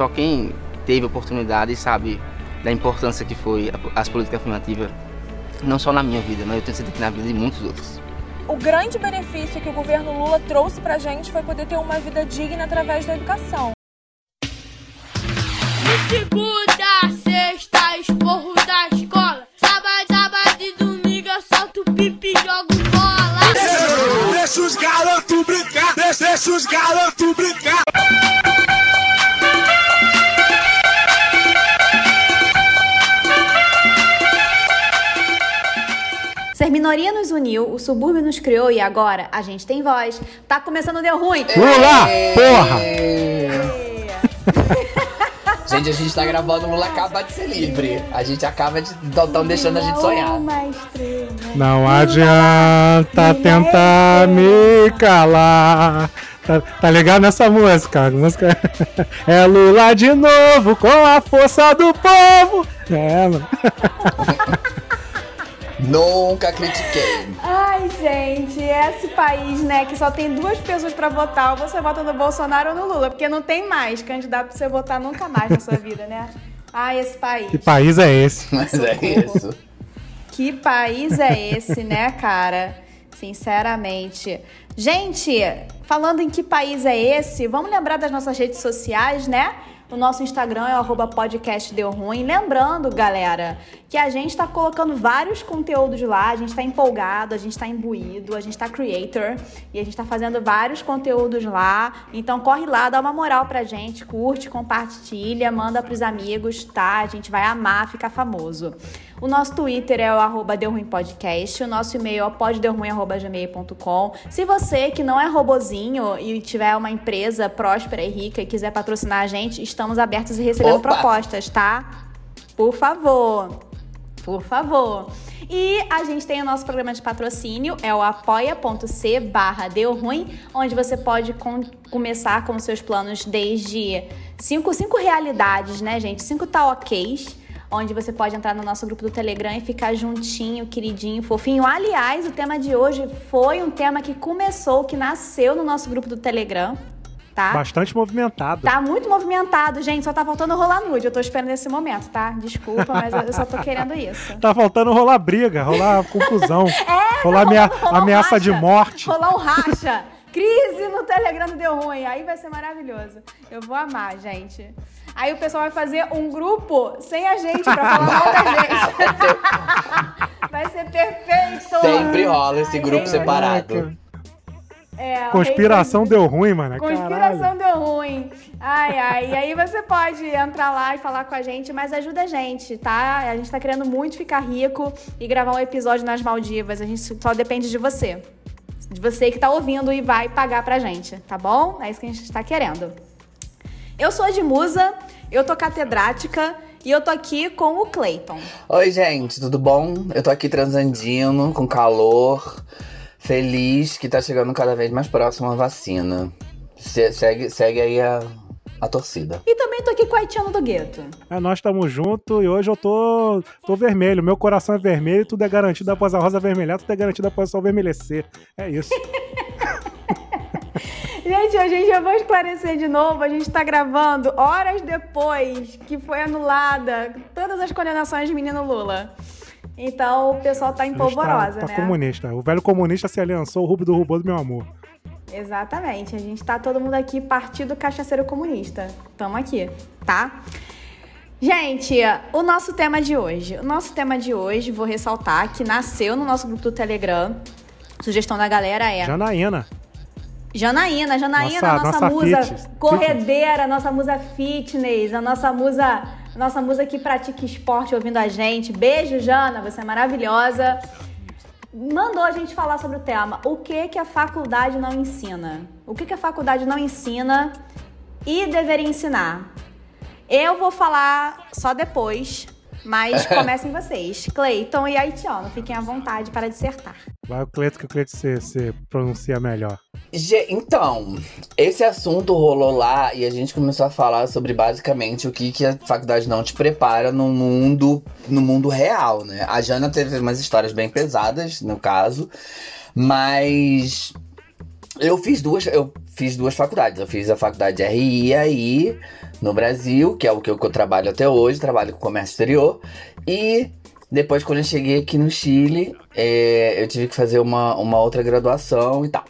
só quem teve oportunidade sabe da importância que foi as políticas afirmativas, não só na minha vida, mas eu tenho certeza que na vida de muitos outros. O grande benefício que o governo Lula trouxe pra gente foi poder ter uma vida digna através da educação. De segunda, sexta, esporro da escola. Sábado, sábado e domingo eu solto pipi e jogo bola. Deixa, deixa os garotos brincar, deixa, deixa os garotos brincar. Minoria nos uniu, o subúrbio nos criou e agora a gente tem voz. Tá começando Deu Ruim. Lula, porra! Gente, a gente tá gravando o Lula acaba de ser livre. A gente acaba de. Tão deixando a gente sonhar. Não adianta tentar me calar. Tá, tá ligado nessa música? A música é Lula de novo com a força do povo. É, mano. Nunca critiquei. Ai, gente, esse país, né, que só tem duas pessoas pra votar, ou você vota no Bolsonaro ou no Lula, porque não tem mais candidato pra você votar nunca mais na sua vida, né? Ai, esse país. Que país é esse? Mas é isso. Que país é esse, né, cara? Sinceramente. Gente, falando em que país é esse, vamos lembrar das nossas redes sociais, né? O nosso Instagram é o arroba podcast deu ruim. Lembrando, galera, que a gente tá colocando vários conteúdos lá, a gente tá empolgado, a gente tá imbuído, a gente tá creator e a gente tá fazendo vários conteúdos lá. Então corre lá, dá uma moral pra gente, curte, compartilha, manda pros amigos, tá? A gente vai amar ficar famoso. O nosso Twitter é o arroba Deu Ruim Podcast. O nosso e-mail é o poddeuruim.gmail.com. Se você que não é robozinho e tiver uma empresa próspera e rica e quiser patrocinar a gente, estamos abertos e recebendo Opa! propostas, tá? Por favor. Por favor. E a gente tem o nosso programa de patrocínio, é o apoia.c barra deu ruim, onde você pode com- começar com os seus planos desde cinco, cinco realidades, né, gente? Cinco tá ok's, onde você pode entrar no nosso grupo do Telegram e ficar juntinho, queridinho, fofinho. Aliás, o tema de hoje foi um tema que começou, que nasceu no nosso grupo do Telegram, tá? Bastante movimentado. Tá muito movimentado, gente. Só tá faltando rolar nude. Eu tô esperando esse momento, tá? Desculpa, mas eu só tô querendo isso. Tá faltando rolar briga, rolar confusão, rolar amea- rolar um ameaça racha. de morte. Rolar um racha. Crise no Telegram do Deu Ruim. Aí vai ser maravilhoso. Eu vou amar, gente. Aí o pessoal vai fazer um grupo sem a gente pra falar mal da gente. vai ser perfeito. Sempre rola esse Ai, grupo gente. separado. É, Conspiração deu ruim, mano. Conspiração Caralho. deu ruim. Ai, ai. E aí você pode entrar lá e falar com a gente, mas ajuda a gente, tá? A gente tá querendo muito ficar rico e gravar um episódio nas Maldivas. A gente só depende de você. De você que tá ouvindo e vai pagar pra gente, tá bom? É isso que a gente tá querendo. Eu sou a de Musa, eu tô catedrática e eu tô aqui com o Clayton. Oi, gente, tudo bom? Eu tô aqui transandino, com calor, feliz que tá chegando cada vez mais próximo a vacina. Se- segue, segue aí a, a torcida. E também tô aqui com a Haitiana do Gueto. É, nós estamos juntos e hoje eu tô, tô vermelho. Meu coração é vermelho, tudo é garantido após a rosa avermelhar, tudo é garantido após o sol vermelhecer. É isso. Gente, a gente já vou esclarecer de novo. A gente tá gravando horas depois que foi anulada todas as condenações de menino Lula. Então o pessoal tá A gente empolvorosa, tá, tá né? comunista. O velho comunista se aliançou, o Rubio do Rubô do meu amor. Exatamente. A gente tá todo mundo aqui, Partido Cachaceiro Comunista. Tamo aqui, tá? Gente, o nosso tema de hoje. O nosso tema de hoje, vou ressaltar, que nasceu no nosso grupo do Telegram. Sugestão da galera é. Janaína. Janaína, Janaína, Nossa- nossa, nossa musa fitness. corredeira, nossa musa fitness, a nossa musa, nossa musa que pratica esporte ouvindo a gente. Beijo, Jana, você é maravilhosa. Mandou a gente falar sobre o tema. O que que a faculdade não ensina? O que que a faculdade não ensina e deveria ensinar? Eu vou falar só depois, mas comecem vocês. Cleiton e Haitiano, fiquem à vontade para dissertar. Vai o Cleito que o Cleito se, se pronuncia melhor. Ge- Então, esse assunto rolou lá e a gente começou a falar sobre basicamente o que, que a faculdade não te prepara no mundo, no mundo real, né? A Jana teve umas histórias bem pesadas, no caso, mas Eu fiz duas, eu fiz duas faculdades. Eu fiz a faculdade de RI aí no Brasil, que é o que eu, que eu trabalho até hoje, trabalho com comércio exterior. E depois, quando eu cheguei aqui no Chile, é, eu tive que fazer uma, uma outra graduação e tal.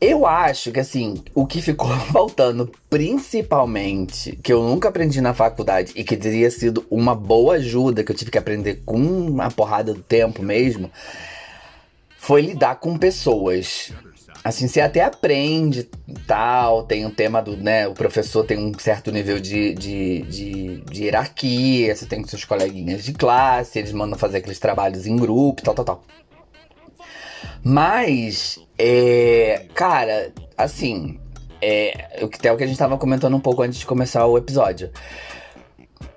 Eu acho que assim, o que ficou faltando principalmente, que eu nunca aprendi na faculdade e que teria sido uma boa ajuda, que eu tive que aprender com uma porrada do tempo mesmo, foi lidar com pessoas. Assim, você até aprende tal, tem um tema do, né, o professor tem um certo nível de, de, de, de hierarquia, você tem seus coleguinhas de classe, eles mandam fazer aqueles trabalhos em grupo, tal, tal, tal. Mas, é, cara, assim, é, até o que a gente tava comentando um pouco antes de começar o episódio.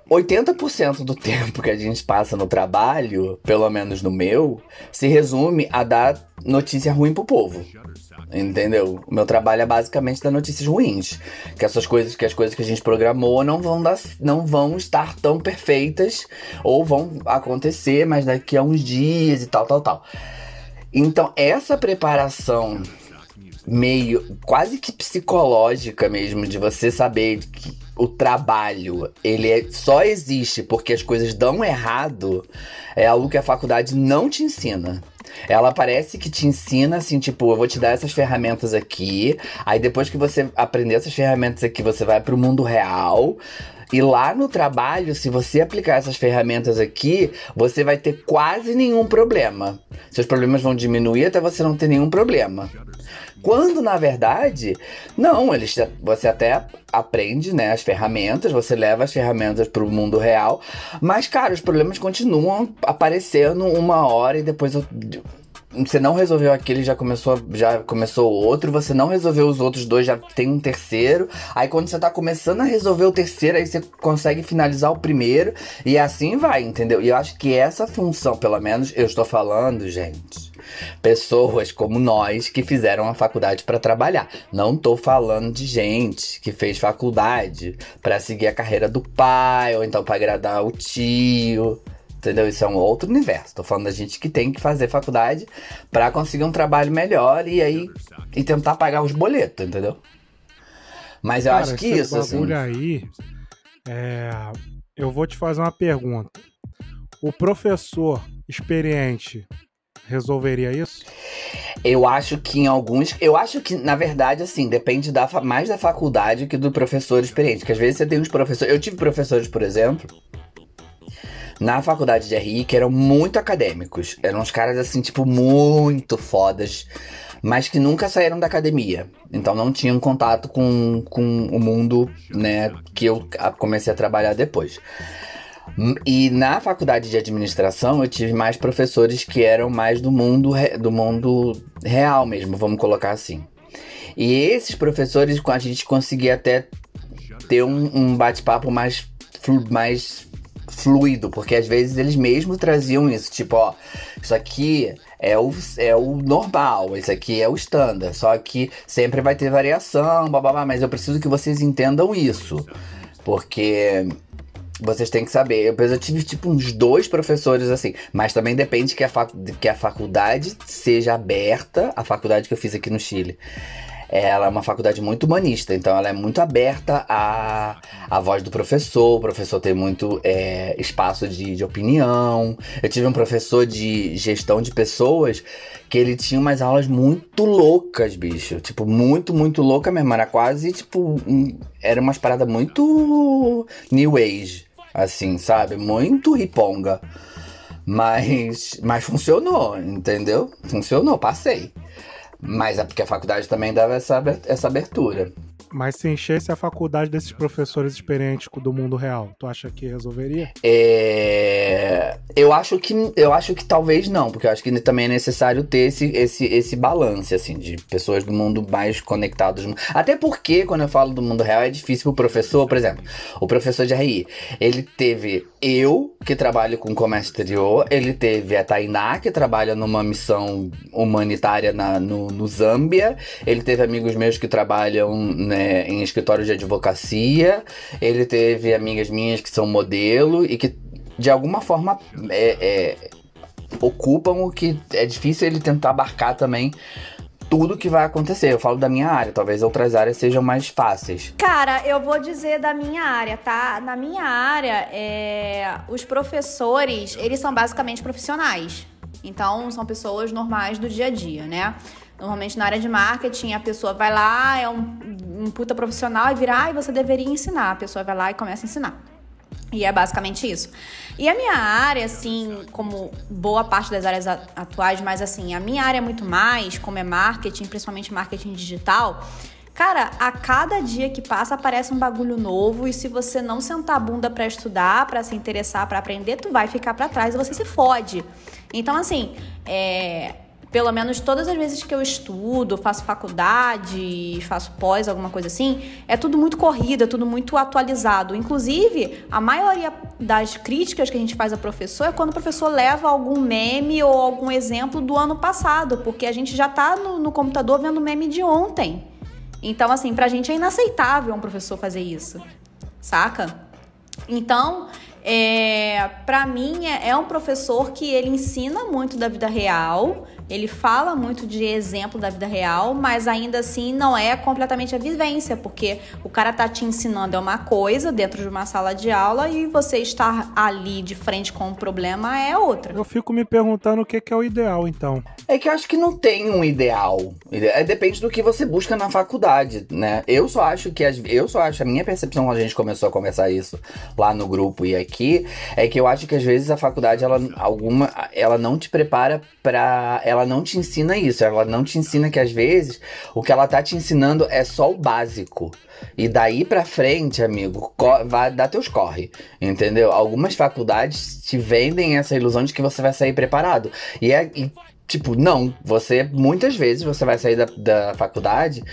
80% do tempo que a gente passa no trabalho, pelo menos no meu, se resume a dar notícia ruim pro povo. Entendeu? O meu trabalho é basicamente dar notícias ruins. Que essas coisas, que as coisas que a gente programou não vão, dar, não vão estar tão perfeitas ou vão acontecer, mas daqui a uns dias e tal, tal, tal. Então, essa preparação meio quase que psicológica mesmo de você saber que o trabalho ele é, só existe porque as coisas dão errado é algo que a faculdade não te ensina. Ela parece que te ensina assim, tipo, eu vou te dar essas ferramentas aqui, aí depois que você aprender essas ferramentas aqui, você vai para o mundo real. E lá no trabalho, se você aplicar essas ferramentas aqui, você vai ter quase nenhum problema. Seus problemas vão diminuir até você não ter nenhum problema. Quando na verdade, não, eles você até aprende, né, as ferramentas, você leva as ferramentas para o mundo real, mas cara, os problemas continuam aparecendo uma hora e depois eu, você não resolveu aquele, já começou, já começou outro, você não resolveu os outros dois, já tem um terceiro. Aí quando você tá começando a resolver o terceiro, aí você consegue finalizar o primeiro e assim vai, entendeu? E eu acho que essa função, pelo menos eu estou falando, gente, pessoas como nós que fizeram a faculdade para trabalhar. Não tô falando de gente que fez faculdade para seguir a carreira do pai ou então para agradar o tio. Entendeu? Isso é um outro universo. Tô falando da gente que tem que fazer faculdade para conseguir um trabalho melhor e aí e tentar pagar os boletos, entendeu? Mas eu Cara, acho que isso, assim. aí, é, eu vou te fazer uma pergunta. O professor experiente resolveria isso? Eu acho que em alguns. Eu acho que, na verdade, assim, depende da, mais da faculdade que do professor experiente. Que às vezes você tem uns professores. Eu tive professores, por exemplo, na faculdade de RI que eram muito acadêmicos. Eram uns caras, assim, tipo, muito fodas. Mas que nunca saíram da academia. Então não tinham contato com, com o mundo, né, que eu comecei a trabalhar depois. E na faculdade de administração eu tive mais professores que eram mais do mundo, do mundo real mesmo, vamos colocar assim. E esses professores a gente conseguia até ter um, um bate-papo mais, flu- mais fluido, porque às vezes eles mesmos traziam isso, tipo, ó, isso aqui é o, é o normal, isso aqui é o standard, só que sempre vai ter variação, babá, mas eu preciso que vocês entendam isso, porque vocês têm que saber. Eu, eu tive tipo uns dois professores assim, mas também depende que a, fac, que a faculdade seja aberta, a faculdade que eu fiz aqui no Chile. Ela é uma faculdade muito humanista, então ela é muito aberta à, à voz do professor. O professor tem muito é, espaço de, de opinião. Eu tive um professor de gestão de pessoas que ele tinha umas aulas muito loucas, bicho. Tipo, muito, muito louca mesmo. Era quase, tipo, um- era umas paradas muito new age, assim, sabe? Muito riponga. Mas, mas funcionou, entendeu? Funcionou, passei. Mas é porque a faculdade também dava essa, essa abertura. Mas se enchesse a faculdade desses professores experientes do mundo real, tu acha que resolveria? É, Eu acho que eu acho que talvez não, porque eu acho que também é necessário ter esse, esse, esse balance, assim, de pessoas do mundo mais conectadas. Até porque, quando eu falo do mundo real, é difícil pro professor, por exemplo, o professor de RI, ele teve eu, que trabalho com comércio exterior, ele teve a Tainá, que trabalha numa missão humanitária na, no, no Zâmbia, ele teve amigos meus que trabalham né, em escritório de advocacia, ele teve amigas minhas que são modelo e que de alguma forma é, é, ocupam o que é difícil ele tentar abarcar também tudo que vai acontecer. Eu falo da minha área, talvez outras áreas sejam mais fáceis. Cara, eu vou dizer da minha área, tá? Na minha área, é, os professores, eles são basicamente profissionais. Então, são pessoas normais do dia a dia, né? Normalmente na área de marketing, a pessoa vai lá, é um, um puta profissional e vira, ai, você deveria ensinar. A pessoa vai lá e começa a ensinar. E é basicamente isso. E a minha área, assim, como boa parte das áreas atuais, mas assim, a minha área é muito mais, como é marketing, principalmente marketing digital. Cara, a cada dia que passa aparece um bagulho novo e se você não sentar a bunda para estudar, para se interessar, para aprender, tu vai ficar para trás e você se fode. Então, assim, é, pelo menos todas as vezes que eu estudo, faço faculdade, faço pós, alguma coisa assim, é tudo muito corrido, é tudo muito atualizado. Inclusive, a maioria das críticas que a gente faz a professor é quando o professor leva algum meme ou algum exemplo do ano passado, porque a gente já tá no, no computador vendo meme de ontem. Então, assim, pra gente é inaceitável um professor fazer isso, saca? Então, é, para mim é, é, um professor que ele ensina muito da vida real, ele fala muito de exemplo da vida real, mas ainda assim não é completamente a vivência, porque o cara tá te ensinando é uma coisa dentro de uma sala de aula e você estar ali de frente com o um problema é outra. Eu fico me perguntando o que é o ideal, então. É que eu acho que não tem um ideal. É, depende do que você busca na faculdade, né? Eu só acho que eu só acho a minha percepção quando a gente começou a conversar isso lá no grupo e aqui é que eu acho que às vezes a faculdade ela alguma ela não te prepara para ela não te ensina isso, ela não te ensina que às vezes o que ela tá te ensinando é só o básico. E daí pra frente, amigo, vai dar teus corre, entendeu? Algumas faculdades te vendem essa ilusão de que você vai sair preparado. E é e, tipo, não, você muitas vezes você vai sair da, da faculdade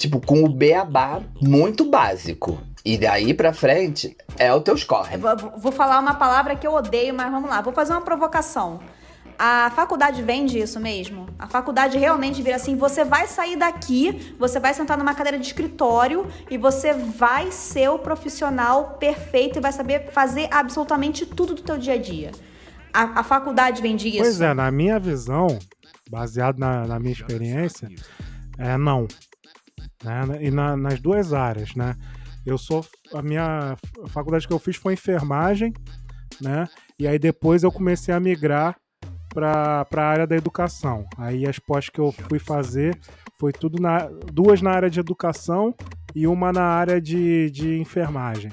tipo, com o beabá muito básico. E daí pra frente é o teu score. Vou, vou falar uma palavra que eu odeio, mas vamos lá. Vou fazer uma provocação. A faculdade vende isso mesmo? A faculdade realmente vira assim: você vai sair daqui, você vai sentar numa cadeira de escritório e você vai ser o profissional perfeito e vai saber fazer absolutamente tudo do teu dia a dia. A, a faculdade vende isso? Pois é, na minha visão, baseado na, na minha experiência, é não. Né? E na, nas duas áreas, né? Eu sou. A minha faculdade que eu fiz foi enfermagem, né? E aí depois eu comecei a migrar para a área da educação. Aí as pós que eu fui fazer foi tudo na. duas na área de educação e uma na área de, de enfermagem.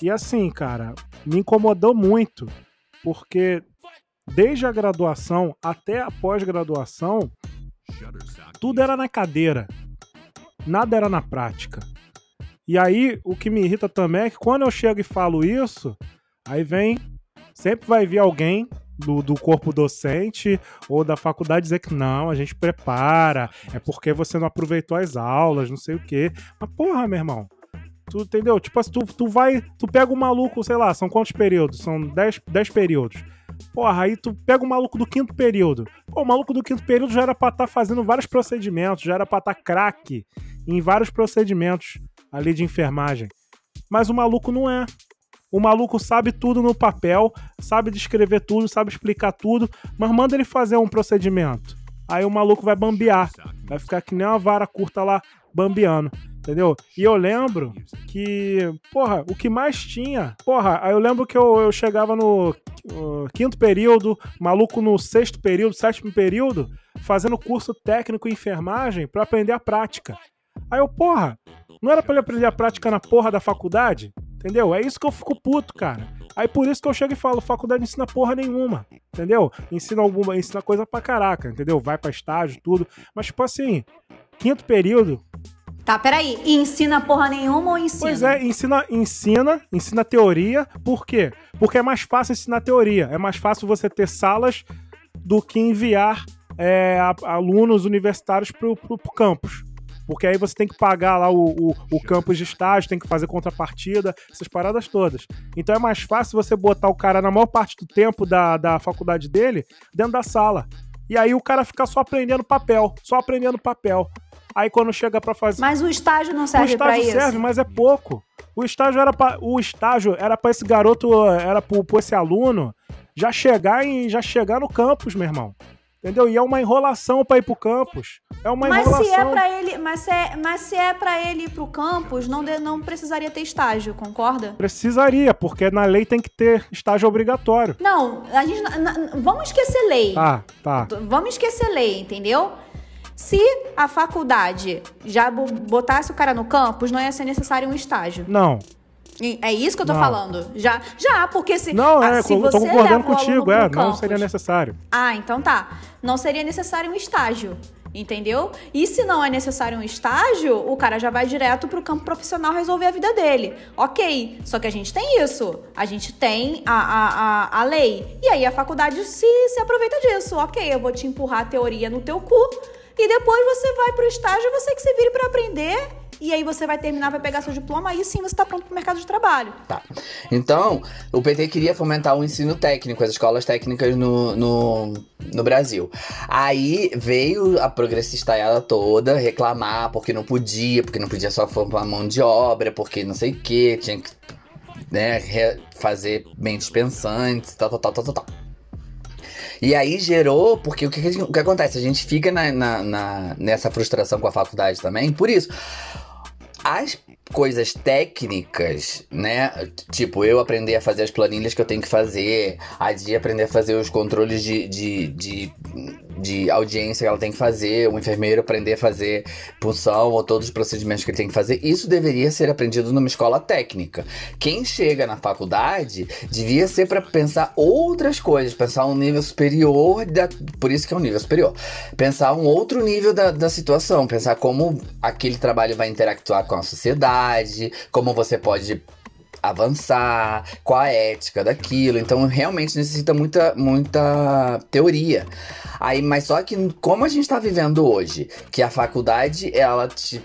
E assim, cara, me incomodou muito, porque desde a graduação até a pós-graduação, tudo era na cadeira, nada era na prática. E aí, o que me irrita também é que quando eu chego e falo isso, aí vem. Sempre vai vir alguém do, do corpo docente ou da faculdade dizer que não, a gente prepara, é porque você não aproveitou as aulas, não sei o quê. Mas porra, meu irmão. Tu entendeu? Tipo assim, tu, tu vai. Tu pega o maluco, sei lá, são quantos períodos? São 10 períodos. Porra, aí tu pega o maluco do quinto período. Pô, o maluco do quinto período já era pra estar tá fazendo vários procedimentos, já era pra estar tá craque em vários procedimentos ali de enfermagem. Mas o maluco não é. O maluco sabe tudo no papel, sabe descrever tudo, sabe explicar tudo, mas manda ele fazer um procedimento. Aí o maluco vai bambear. Vai ficar que nem uma vara curta lá bambeando. Entendeu? E eu lembro que, porra, o que mais tinha. Porra, aí eu lembro que eu, eu chegava no uh, quinto período, maluco no sexto período, sétimo período, fazendo curso técnico em enfermagem para aprender a prática. Aí eu, porra, não era pra ele aprender a prática na porra da faculdade? Entendeu? É isso que eu fico puto, cara. Aí por isso que eu chego e falo, faculdade não ensina porra nenhuma, entendeu? Ensina alguma, ensina coisa pra caraca, entendeu? Vai pra estágio, tudo. Mas, tipo assim, quinto período. Tá, peraí. E ensina porra nenhuma ou ensina? Pois é, ensina, ensina, ensina teoria. Por quê? Porque é mais fácil ensinar teoria. É mais fácil você ter salas do que enviar é, alunos universitários pro, pro, pro campus. Porque aí você tem que pagar lá o, o, o campus de estágio, tem que fazer contrapartida, essas paradas todas. Então é mais fácil você botar o cara na maior parte do tempo da, da faculdade dele dentro da sala. E aí o cara fica só aprendendo papel, só aprendendo papel. Aí quando chega para fazer. Mas o estágio não serve para isso. O estágio serve, mas é pouco. O estágio era para o estágio era para esse garoto, era para esse aluno já chegar em já chegar no campus, meu irmão. Entendeu? E é uma enrolação pra ir pro campus. É uma Mas enrolação. se é para ele, mas se é, mas se é para ele ir pro campus, não, de- não precisaria ter estágio, concorda? Precisaria, porque na lei tem que ter estágio obrigatório. Não, a gente na- vamos esquecer lei. Tá, tá. Vamos esquecer lei, entendeu? Se a faculdade já bo- botasse o cara no campus, não ia ser necessário um estágio. Não. É isso que eu tô Não. falando. Já, já, porque se Não, é, se eu tô concordando contigo, é, não campus- seria necessário. Ah, então tá. Não seria necessário um estágio, entendeu? E se não é necessário um estágio, o cara já vai direto pro campo profissional resolver a vida dele. Ok, só que a gente tem isso. A gente tem a, a, a, a lei. E aí a faculdade se, se aproveita disso. Ok, eu vou te empurrar a teoria no teu cu e depois você vai pro estágio, você que se vire pra aprender. E aí você vai terminar, vai pegar seu diploma, aí sim você tá pronto pro mercado de trabalho. Tá. Então, o PT queria fomentar o ensino técnico, as escolas técnicas no, no, no Brasil. Aí veio a progressistaiada toda reclamar porque não podia, porque não podia só formar mão de obra, porque não sei o que, tinha que né, fazer mentes pensantes, tal, tal, tal, tal, tal. E aí gerou, porque o que, o que acontece? A gente fica na, na- na- nessa frustração com a faculdade também, por isso. As coisas técnicas, né? Tipo, eu aprender a fazer as planilhas que eu tenho que fazer, a Dia aprender a fazer os controles de, de, de, de audiência que ela tem que fazer, o enfermeiro aprender a fazer punção ou todos os procedimentos que ele tem que fazer. Isso deveria ser aprendido numa escola técnica. Quem chega na faculdade devia ser para pensar outras coisas, pensar um nível superior, da, por isso que é um nível superior. Pensar um outro nível da, da situação, pensar como aquele trabalho vai interactuar com a sociedade, como você pode avançar, qual a ética daquilo. Então, realmente necessita muita, muita teoria. Aí, mas só que como a gente tá vivendo hoje, que a faculdade, ela te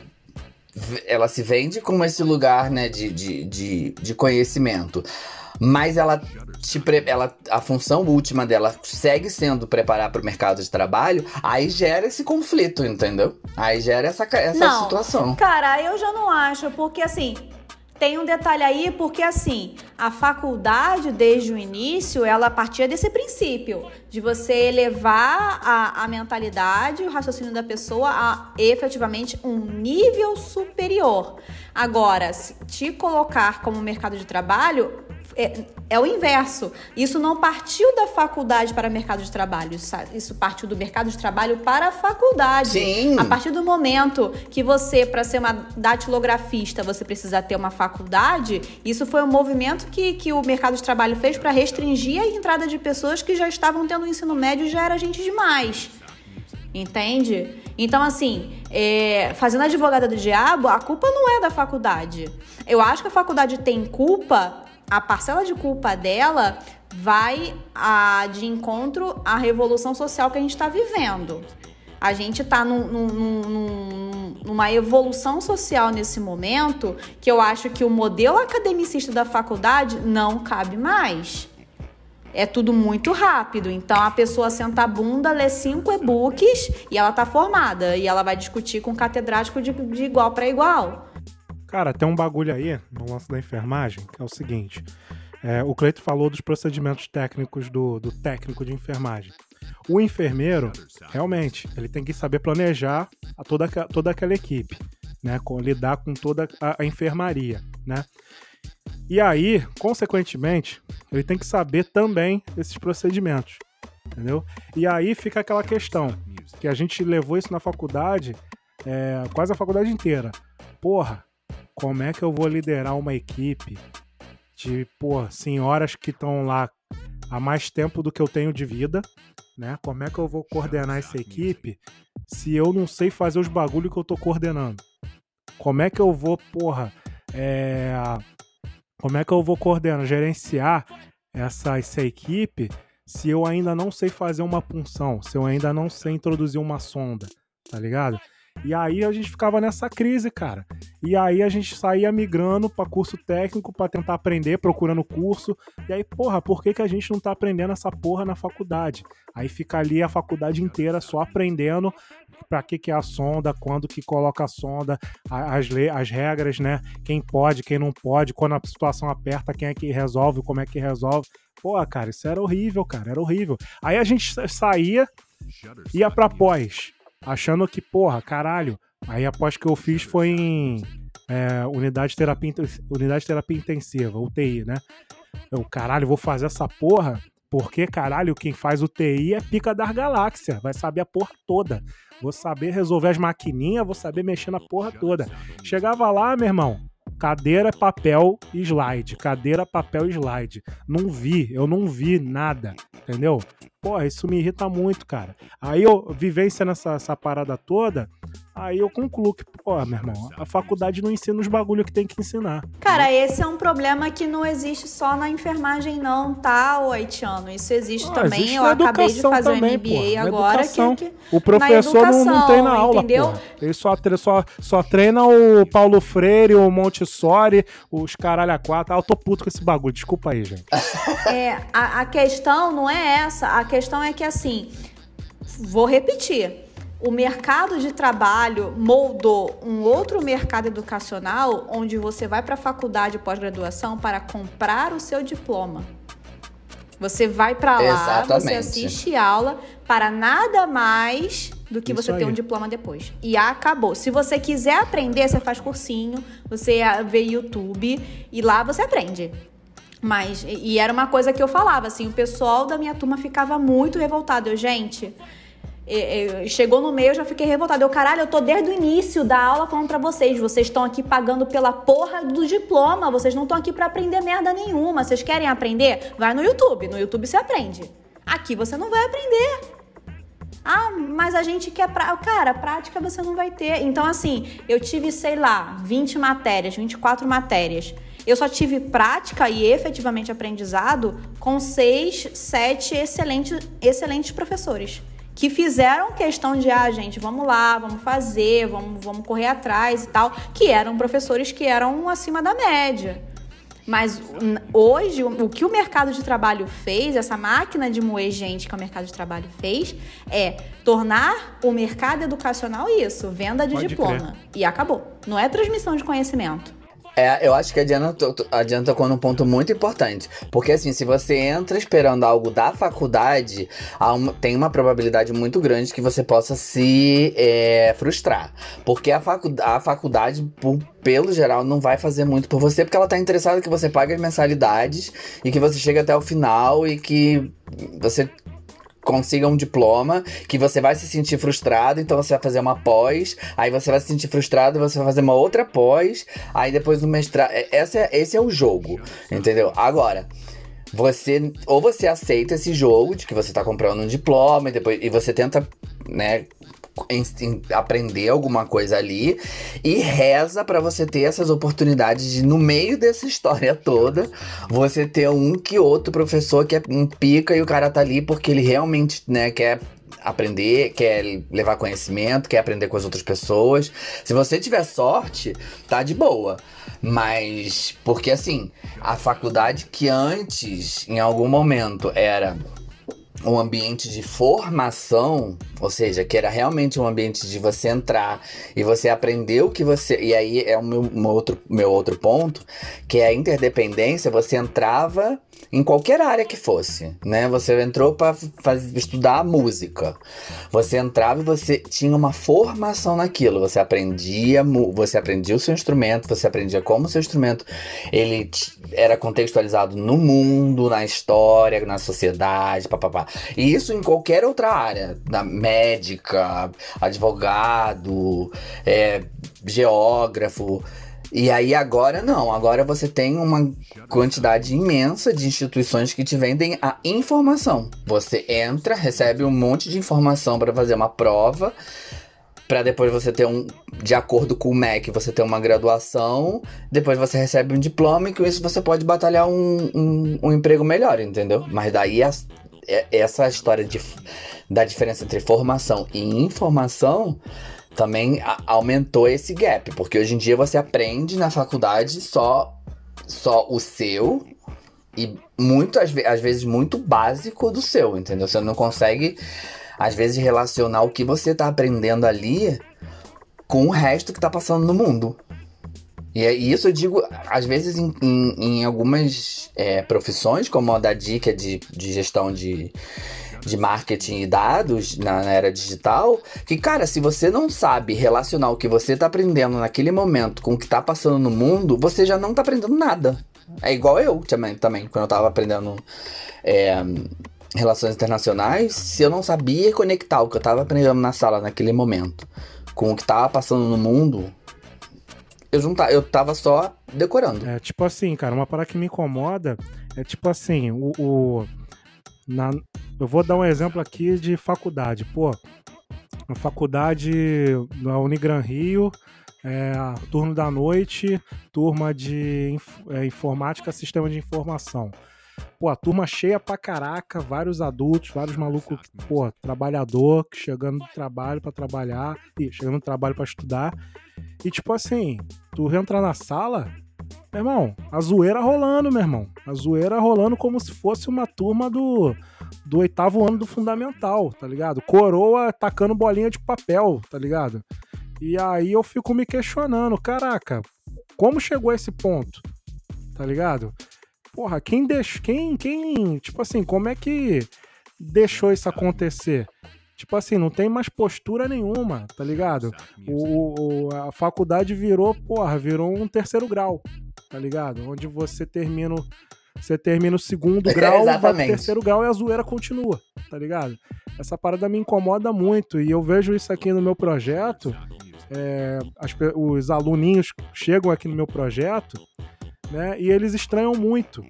ela se vende como esse lugar, né, de, de, de, de conhecimento. Mas ela te pre- ela, a função última dela segue sendo preparar para o mercado de trabalho, aí gera esse conflito, entendeu? Aí gera essa, essa Não. situação. Cara, eu já não acho, porque assim, tem um detalhe aí, porque assim, a faculdade, desde o início, ela partia desse princípio de você elevar a, a mentalidade, o raciocínio da pessoa a efetivamente um nível superior. Agora, se te colocar como mercado de trabalho, é, é o inverso. Isso não partiu da faculdade para o mercado de trabalho. Isso, partiu do mercado de trabalho para a faculdade. Sim. A partir do momento que você, para ser uma datilografista, você precisa ter uma faculdade, isso foi um movimento que, que o mercado de trabalho fez para restringir a entrada de pessoas que já estavam tendo o ensino médio e já era gente demais. Entende? Então, assim, é, fazendo advogada do diabo, a culpa não é da faculdade. Eu acho que a faculdade tem culpa, a parcela de culpa dela vai a, de encontro à revolução social que a gente está vivendo. A gente está num, num- num- numa evolução social nesse momento que eu acho que o modelo academicista da faculdade não cabe mais. É tudo muito rápido. Então a pessoa senta a bunda, lê cinco e-books e ela tá formada. E ela vai discutir com o catedrático de, de igual para igual. Cara, tem um bagulho aí no lance da enfermagem, que é o seguinte. é, o Cleito falou dos procedimentos técnicos do, do técnico de enfermagem. O enfermeiro, realmente, ele tem que saber planejar a toda, toda aquela equipe, né? Com, lidar com toda a, a enfermaria, né? E aí, consequentemente, ele tem que saber também esses procedimentos, entendeu? E aí fica aquela questão, que a gente levou isso na faculdade, é, quase a faculdade inteira. Porra, como é que eu vou liderar uma equipe de, pô, senhoras que estão lá há mais tempo do que eu tenho de vida, né? Como é que eu vou coordenar essa equipe se eu não sei fazer os bagulho que eu tô coordenando? Como é que eu vou, porra, é... Como é que eu vou coordenar, gerenciar essa, essa equipe se eu ainda não sei fazer uma punção, se eu ainda não sei introduzir uma sonda, tá ligado? E aí a gente ficava nessa crise, cara. E aí a gente saía migrando para curso técnico para tentar aprender, procurando curso. E aí, porra, por que, que a gente não tá aprendendo essa porra na faculdade? Aí fica ali a faculdade inteira só aprendendo para que, que é a sonda, quando que coloca a sonda, as, le as regras, né? Quem pode, quem não pode, quando a situação aperta, quem é que resolve, como é que resolve. Pô, cara, isso era horrível, cara, era horrível. Aí a gente saía, ia pra pós, achando que, porra, caralho. Aí a pós que eu fiz foi em é, unidade, de terapia, unidade de terapia intensiva, UTI, né? Eu, caralho, vou fazer essa porra porque, caralho, quem faz UTI é pica das galáxias. Vai saber a porra toda. Vou saber resolver as maquininhas, vou saber mexer na porra toda. Chegava lá, meu irmão, cadeira, papel slide. Cadeira, papel slide. Não vi, eu não vi nada, entendeu? Porra, isso me irrita muito, cara. Aí eu, vivência nessa essa parada toda, Aí eu concluo que, pô, meu irmão, a faculdade não ensina os bagulho que tem que ensinar. Cara, esse é um problema que não existe só na enfermagem, não, tá, o haitiano? Isso existe ah, também. Existe eu acabei de fazer o MBA pô, agora. Que, que, o professor educação, não, não treina aula, entendeu? Pô. Ele só, só, só treina o Paulo Freire, o Montessori, os caralho a quatro. Ah, eu tô puto com esse bagulho, desculpa aí, gente. É, a, a questão não é essa. A questão é que, assim, vou repetir o mercado de trabalho moldou um outro mercado educacional onde você vai para a faculdade pós-graduação para comprar o seu diploma. Você vai para lá, Exatamente. você assiste aula para nada mais do que Isso você aí. ter um diploma depois. E acabou. Se você quiser aprender, você faz cursinho, você vê YouTube e lá você aprende. Mas, e era uma coisa que eu falava, assim, o pessoal da minha turma ficava muito revoltado. Eu, gente, chegou no meio, eu já fiquei revoltada. Eu, caralho, eu tô desde o início da aula falando para vocês. Vocês estão aqui pagando pela porra do diploma. Vocês não estão aqui para aprender merda nenhuma. Vocês querem aprender? Vai no YouTube. No YouTube você aprende. Aqui você não vai aprender. Ah, mas a gente quer pra... Cara, prática você não vai ter. Então, assim, eu tive, sei lá, 20 matérias, 24 matérias. Eu só tive prática e efetivamente aprendizado com seis, sete excelentes, excelentes professores que fizeram questão de, ah, gente, vamos lá, vamos fazer, vamos, vamos correr atrás e tal, que eram professores que eram acima da média. Mas hoje, o que o mercado de trabalho fez, essa máquina de moer gente que o mercado de trabalho fez, é tornar o mercado educacional isso, venda de Pode diploma. Crer. E acabou. Não é transmissão de conhecimento. É, eu acho que a Diana, a Diana tocou num ponto muito importante. Porque, assim, se você entra esperando algo da faculdade, uma, tem uma probabilidade muito grande que você possa se é, frustrar. Porque a, facu, a faculdade, por, pelo geral, não vai fazer muito por você, porque ela tá interessada que você pague as mensalidades e que você chegue até o final e que você consiga um diploma, que você vai se sentir frustrado, então você vai fazer uma pós, aí você vai se sentir frustrado você vai fazer uma outra pós, aí depois do mestrado. É, esse é, esse é o jogo, entendeu? Agora você ou você aceita esse jogo de que você tá comprando um diploma e depois e você tenta, né, aprender alguma coisa ali e reza para você ter essas oportunidades de, no meio dessa história toda, você ter um que outro professor que é um pica e o cara tá ali porque ele realmente, né, quer aprender, quer levar conhecimento, quer aprender com as outras pessoas. Se você tiver sorte, tá de boa. Mas, porque assim, a faculdade que antes, em algum momento, era um ambiente de formação, ou seja, que era realmente um ambiente de você entrar e você aprender o que você. E aí é o meu, meu, outro, meu outro ponto, que é a interdependência. Você entrava em qualquer área que fosse, né? Você entrou para estudar música. Você entrava e você tinha uma formação naquilo. Você aprendia, você aprendia o seu instrumento, você aprendia como o seu instrumento ele era contextualizado no mundo, na história, na sociedade, papapá. E isso em qualquer outra área, da médica, advogado, é, geógrafo. E aí agora não, agora você tem uma quantidade imensa de instituições que te vendem a informação. Você entra, recebe um monte de informação para fazer uma prova, para depois você ter um, de acordo com o MEC, você ter uma graduação, depois você recebe um diploma e com isso você pode batalhar um, um, um emprego melhor, entendeu? Mas daí a, é, essa história de, da diferença entre formação e informação também aumentou esse gap, porque hoje em dia você aprende na faculdade só só o seu e muito às, vezes muito básico do seu, entendeu? Você não consegue às vezes, relacionar o que você tá aprendendo ali com o resto que tá passando no mundo. E é- e isso eu digo, às vezes, em, em- em algumas é, profissões, como a da dica de, de gestão de, de marketing e dados na, era digital, que, cara, se você não sabe relacionar o que você tá aprendendo naquele momento com o que tá passando no mundo, você já não tá aprendendo nada. É igual eu também, também quando eu tava aprendendo é, relações internacionais, se eu não sabia conectar o que eu tava aprendendo na sala naquele momento com o que tava passando no mundo, eu, não eu tava só decorando. É tipo assim, cara, uma parada que me incomoda é tipo assim, o. o- na, eu vou dar um exemplo aqui de faculdade. Pô, na faculdade da Unigran Rio, é, turno da noite, turma de inf- é, informática, sistema de informação. Pô, a turma cheia pra caraca, vários adultos, vários malucos, pô, trabalhador, que chegando do trabalho pra trabalhar, e chegando do trabalho pra estudar. E tipo assim, tu entra na sala, meu irmão, a zoeira rolando, meu irmão. A zoeira rolando como se fosse uma turma do, do oitavo ano do fundamental, tá ligado? Coroa tacando bolinha de papel, tá ligado? E aí eu fico me questionando, caraca, como chegou a esse ponto? Tá ligado? Porra, quem deixou. Quem, quem. Tipo assim, como é que deixou isso acontecer? Tipo assim, não tem mais postura nenhuma, tá ligado? O, o- a faculdade virou, porra, virou um terceiro grau, tá ligado? Onde você termina, o- você termina o segundo grau, vai pro terceiro grau e a zoeira continua, tá ligado? Essa parada me incomoda muito e eu vejo isso aqui no meu projeto. é, as os aluninhos chegam aqui no meu projeto, né? E eles estranham muito,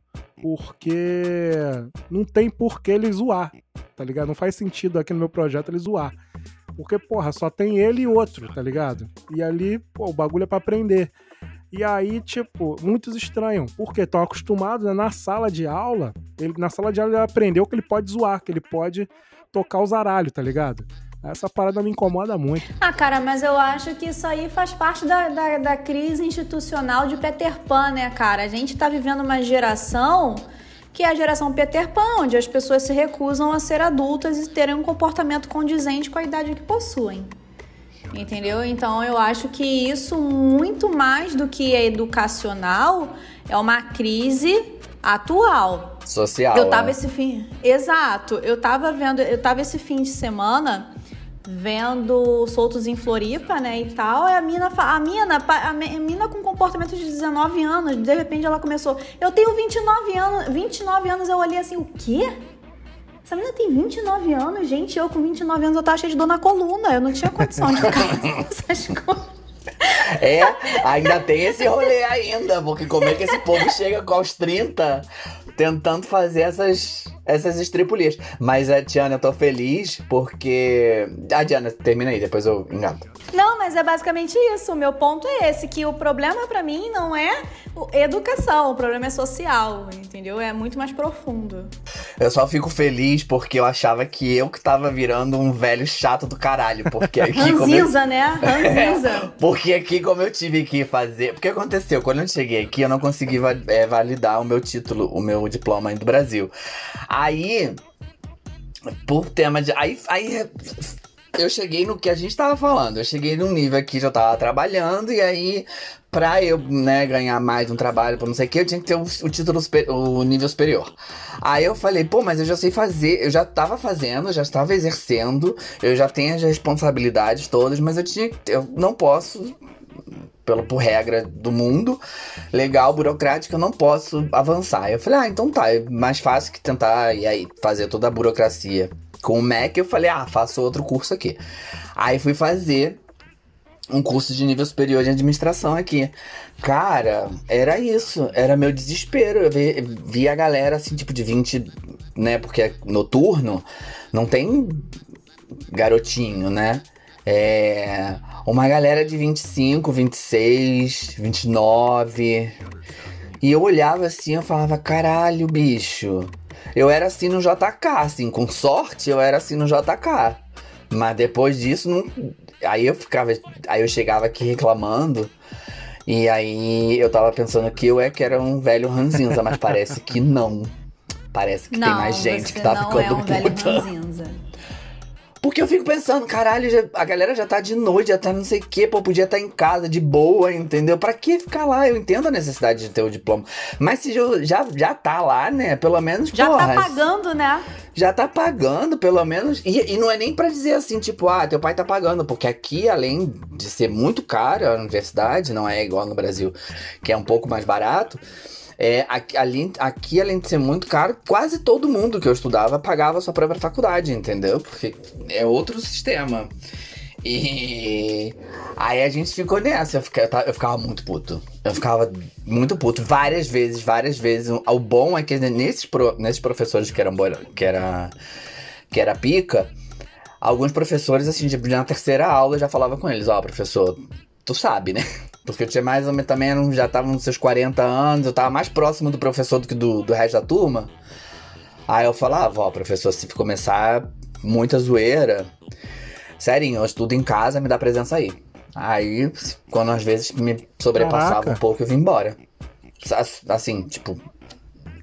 porque não tem por que eles zoar, tá ligado? Não faz sentido aqui no meu projeto eles zoar. Porque, porra, só tem ele e outro, tá ligado? E ali, pô, o bagulho é pra aprender. E aí, tipo, muitos estranham. Porque estão acostumados né, na sala de aula. Ele, na sala de aula ele aprendeu que ele pode zoar, que ele pode tocar os aralhos, tá ligado? Essa parada me incomoda muito. Ah, cara, mas eu acho que isso aí faz parte da, da, da crise institucional de Peter Pan, né, cara? A gente tá vivendo uma geração que é a geração Peter Pan, onde as pessoas se recusam a ser adultas e terem um comportamento condizente com a idade que possuem. Entendeu? Então eu acho que isso, muito mais do que é educacional, é uma crise atual. Social. Eu tava né? esse fim. Exato. Eu tava vendo, eu tava esse fim de semana vendo Soltos em Floripa, né, e tal. E a mina, a mina, a mina com comportamento de 19 anos, de repente ela começou, eu tenho 29 anos, 29 anos, eu olhei assim, o quê? Essa menina tem 29 anos, gente, eu com 29 anos eu tava cheia de dor na coluna, eu não tinha condição de ficar essas coisas. É, ainda tem esse rolê ainda, porque como é que esse povo chega com aos 30 tentando fazer essas, essas estripulias. Mas, a Tiana, eu tô feliz porque... Ah, Diana, termina aí, depois eu engato. Não, mas é basicamente isso. O meu ponto é esse, que o problema pra mim não é educação, o problema é social, entendeu? É muito mais profundo. Eu só fico feliz porque eu achava que eu que tava virando um velho chato do caralho. Porque aqui. Ranzinza, né? Ranzinza. Porque aqui, como eu tive que fazer. Porque aconteceu, quando eu cheguei aqui, eu não consegui é, validar o meu título, o meu diploma do Brasil. Aí, por tema de. Aí, aí eu cheguei no que a gente tava falando. Eu cheguei num nível aqui, já tava trabalhando, e aí, pra eu, né, ganhar mais um trabalho, pra não sei o que, eu tinha que ter o, o título, o nível superior. Aí eu falei, pô, mas eu já sei fazer, eu já tava fazendo, já estava exercendo, eu já tenho as responsabilidades todas, mas eu tinha eu não posso pelo, por regra do mundo, legal, burocrática, eu não posso avançar. Eu falei, ah, então tá, é mais fácil que tentar e aí fazer toda a burocracia. Com o MEC, eu falei, ah, faço outro curso aqui. Aí fui fazer um curso de nível superior de administração aqui. Cara, era isso, era meu desespero. Eu vi, vi a galera assim, tipo de 20, né? Porque é noturno, não tem garotinho, né? É. Uma galera de 25, 26, 29. E eu olhava assim, eu falava, caralho, bicho. Eu era assim no JK, assim, com sorte eu era assim no JK. Mas depois disso, não... aí eu ficava. Aí eu chegava aqui reclamando. E aí eu tava pensando que eu é que era um velho ranzinza, mas parece que não. Parece que tem mais gente que tá não ficando é um puta. Porque eu fico pensando, caralho, já- a galera já tá de noite, já tá não sei o quê, pô, podia estar em casa, de boa, entendeu? Pra que ficar lá? Eu entendo a necessidade de ter o diploma. Mas se já, já, já tá lá, né? Pelo menos, Já porra, tá pagando, né? já tá pagando, pelo menos. E, e não é nem pra dizer assim, tipo, ah, teu pai tá pagando, porque aqui, além de ser muito caro a universidade, não é igual no Brasil, que é um pouco mais barato. É, aqui, além, aqui, além de ser muito caro, quase todo mundo que eu estudava pagava sua própria faculdade, entendeu? Porque é outro sistema. E aí a gente ficou nessa. Eu ficava, eu ficava muito puto. Eu ficava muito puto várias vezes, várias vezes. O bom é que nesses, pro- nesses professores que eram que era que era pica, alguns professores assim, tipo, na terceira aula eu já falava com eles, ó, professor, tu sabe, né? Porque eu tinha mais ou menos também já tava nos seus 40 anos, eu tava mais próximo do professor do que do, do resto da turma. Aí eu falava, ó, professor, se começar muita zoeira, Serinho, eu estudo em casa, me dá presença aí. Aí, quando às vezes me sobrepassava Caraca. um pouco, eu vim embora. As- Assim, tipo,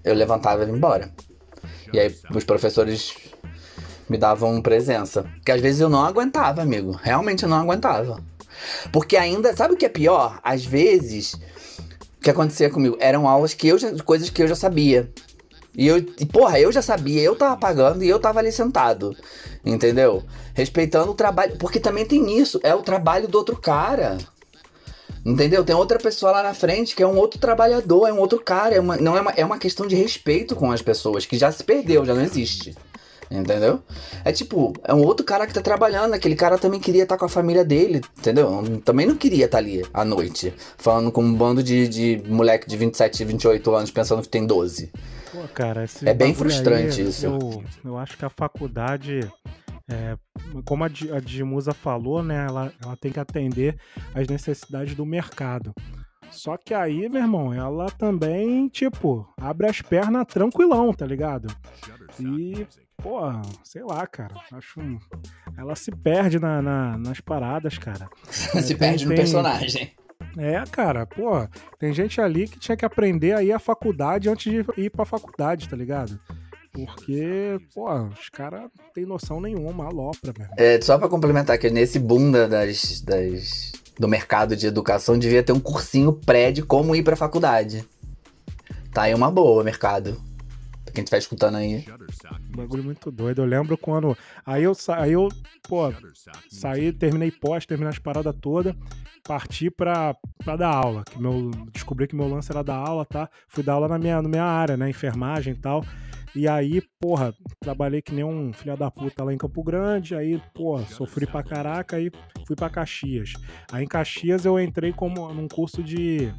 eu levantava e vim embora. E aí os professores me davam presença. Que às vezes eu não aguentava, amigo. Realmente eu não aguentava. Porque ainda, sabe o que é pior? Às vezes, o que acontecia comigo? Eram aulas que eu já, coisas que eu já sabia. E eu, e, porra, eu já sabia, eu tava pagando e eu tava ali sentado. Entendeu? Respeitando o trabalho. Porque também tem isso, é o trabalho do outro cara. Entendeu? Tem outra pessoa lá na frente que é um outro trabalhador, é um outro cara. É uma, não é, uma, é uma questão de respeito com as pessoas, que já se perdeu, já não existe. Entendeu? É tipo, é um outro cara que tá trabalhando, aquele cara também queria estar com a família dele, entendeu? Também não queria estar ali à noite, falando com um bando de, de moleque de 27, 28 anos pensando que tem 12. Pô, cara, É bem frustrante aí, isso. Eu, eu acho que a faculdade, é, como a, a Dimusa falou, né? Ela, ela tem que atender às necessidades do mercado. Só que aí, meu irmão, ela também, tipo, abre as pernas tranquilão, tá ligado? E, pô, sei lá, cara. Acho. um- Ela se perde na, na- nas paradas, cara. se tem- perde no tem- personagem. É, cara, pô, tem gente ali que tinha que aprender aí a faculdade antes de ir pra faculdade, tá ligado? Porque, pô, os caras não tem noção nenhuma, alopra, velho. É, só pra complementar que nesse boom da- das, das- do mercado de educação devia ter um cursinho pré de como ir pra faculdade. Tá aí uma boa, mercado. Quem estiver escutando aí. Bagulho muito doido. Eu lembro quando. Aí eu, sa- aí eu pô, saí, terminei pós, terminei as paradas todas, parti pra, pra dar aula. Que meu, descobri que meu lance era dar aula, tá? Fui dar aula na minha, na minha área, né? Enfermagem e tal. E aí, porra, trabalhei que nem um filho da puta lá em Campo Grande. Aí, porra, sofri pra caraca. Aí fui pra Caxias. Aí em Caxias eu entrei como num curso de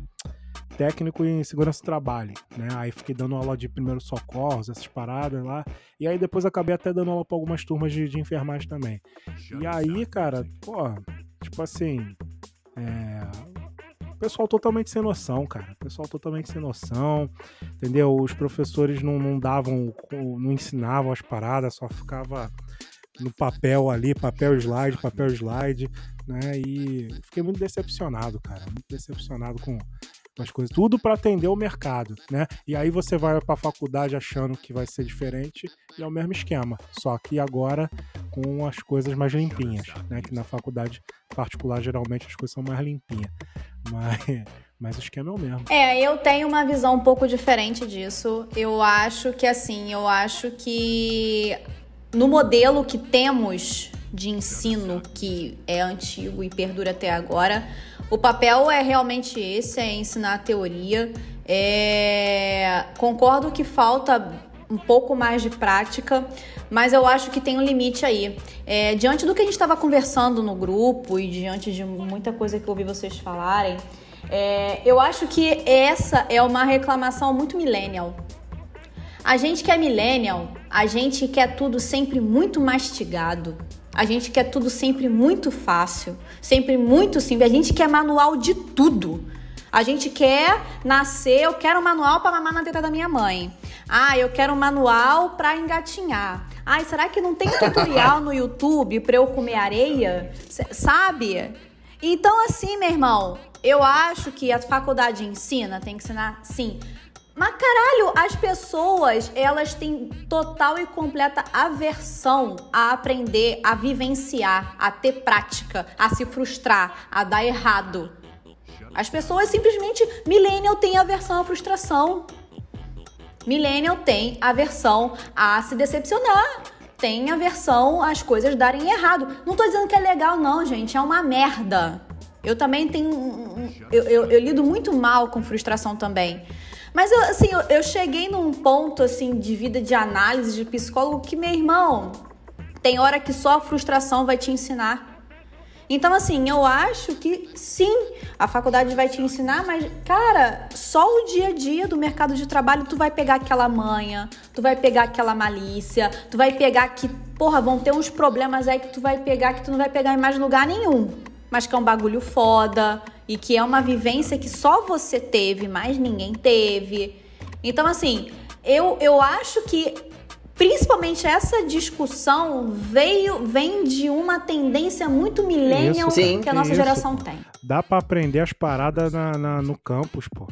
técnico em segurança do trabalho, né? Aí fiquei dando aula de primeiros socorros, essas paradas lá. E aí depois acabei até dando aula pra algumas turmas de, de enfermagem também. E aí, cara, pô, tipo assim, é... Pessoal totalmente sem noção, cara. Pessoal totalmente sem noção, entendeu? Os professores não, não davam, não ensinavam as paradas, só ficava no papel ali, papel slide, papel slide, né? E fiquei muito decepcionado, cara. Muito decepcionado com, com as coisas. Tudo para atender o mercado, né? E aí você vai pra faculdade achando que vai ser diferente e é o mesmo esquema. Só que agora com as coisas mais limpinhas, né? Que na faculdade particular geralmente as coisas são mais limpinhas. Mas, mas o esquema é o mesmo. É, eu tenho uma visão um pouco diferente disso. Eu acho que assim, eu acho que no modelo que temos de ensino que é antigo e perdura até agora, o papel é realmente esse, é ensinar a teoria. É, Concordo que falta um pouco mais de prática, mas eu acho que tem um limite aí. É, diante do que a gente estava conversando no grupo e diante de muita coisa que eu ouvi vocês falarem, é, eu acho que essa é uma reclamação muito millennial. A gente que é millennial, a gente quer tudo sempre muito mastigado. A gente quer tudo sempre muito fácil, sempre muito simples. A gente quer manual de tudo. A gente quer nascer, eu quero um manual para mamar na teta da minha mãe. Ah, eu quero um manual para engatinhar. Ai, será que não tem tutorial no YouTube para eu comer areia? S sabe? Então assim, meu irmão, eu acho que a faculdade ensina, tem que ensinar sim Mas caralho, as pessoas, elas têm total e completa aversão a aprender, a vivenciar, a ter prática, a se frustrar, a dar errado. As pessoas simplesmente, millennial tem aversão à frustração. Millennial tem aversão a se decepcionar. Tem aversão às coisas darem errado. Não tô dizendo que é legal, não, gente. É uma merda. Eu também tenho. Eu, eu, eu lido muito mal com frustração também. Mas eu, assim, eu, eu cheguei num ponto assim de vida de análise de psicólogo que, meu irmão, tem hora que só a frustração vai te ensinar. Então, assim, eu acho que sim, a faculdade vai te ensinar, mas, cara, só o dia a dia do mercado de trabalho tu vai pegar aquela manha, tu vai pegar aquela malícia, tu vai pegar que, porra, vão ter uns problemas aí que tu vai pegar que tu não vai pegar em mais lugar nenhum, mas que é um bagulho foda e que é uma vivência que só você teve, mas ninguém teve. Então, assim, eu, eu acho que principalmente essa discussão veio vem de uma tendência muito millennial Isso, que a nossa isso, geração tem. Dá pra aprender as paradas na, na- no campus, pô.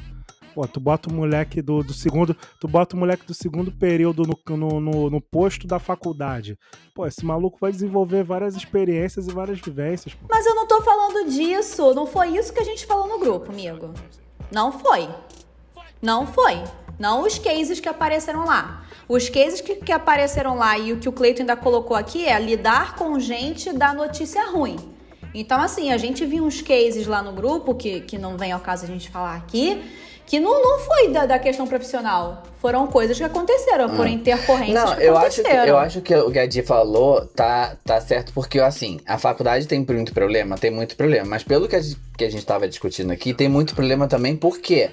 Pô, tu bota o moleque do, do segundo. Tu bota o moleque do segundo período no, no, no, no posto da faculdade. Pô, esse maluco vai desenvolver várias experiências e várias vivências, pô. Mas eu não tô falando disso, não foi isso que a gente falou no grupo, amigo. Não foi. Não foi. Não os cases que apareceram lá. Os cases que, que apareceram lá e o que o Cleiton ainda colocou aqui é lidar com gente da notícia ruim. Então, assim, a gente viu uns cases lá no grupo, que, que não vem ao caso a gente falar aqui, que não, não foi da, da questão profissional. Foram coisas que aconteceram, foram intercorrências Não, que eu acho, que, aconteceram. eu acho que o que a Di falou tá, tá certo, porque assim, a faculdade tem muito problema, tem muito problema, mas pelo que a, gente- que a gente tava discutindo aqui, tem muito problema também, porque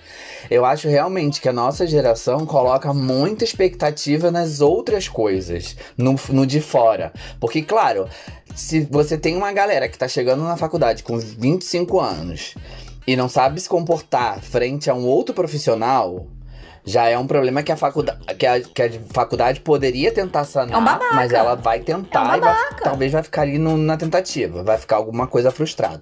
eu acho realmente que a nossa geração coloca muita expectativa nas outras coisas, no, no de fora. Porque, claro, se você tem uma galera que tá chegando na faculdade com 25 anos e não sabe se comportar frente a um outro profissional, já é um problema que a faculdade, que a, que a faculdade poderia tentar sanar, É um babaca. mas ela vai tentar É um e vai- talvez vai ficar ali no- na tentativa, vai ficar alguma coisa frustrado.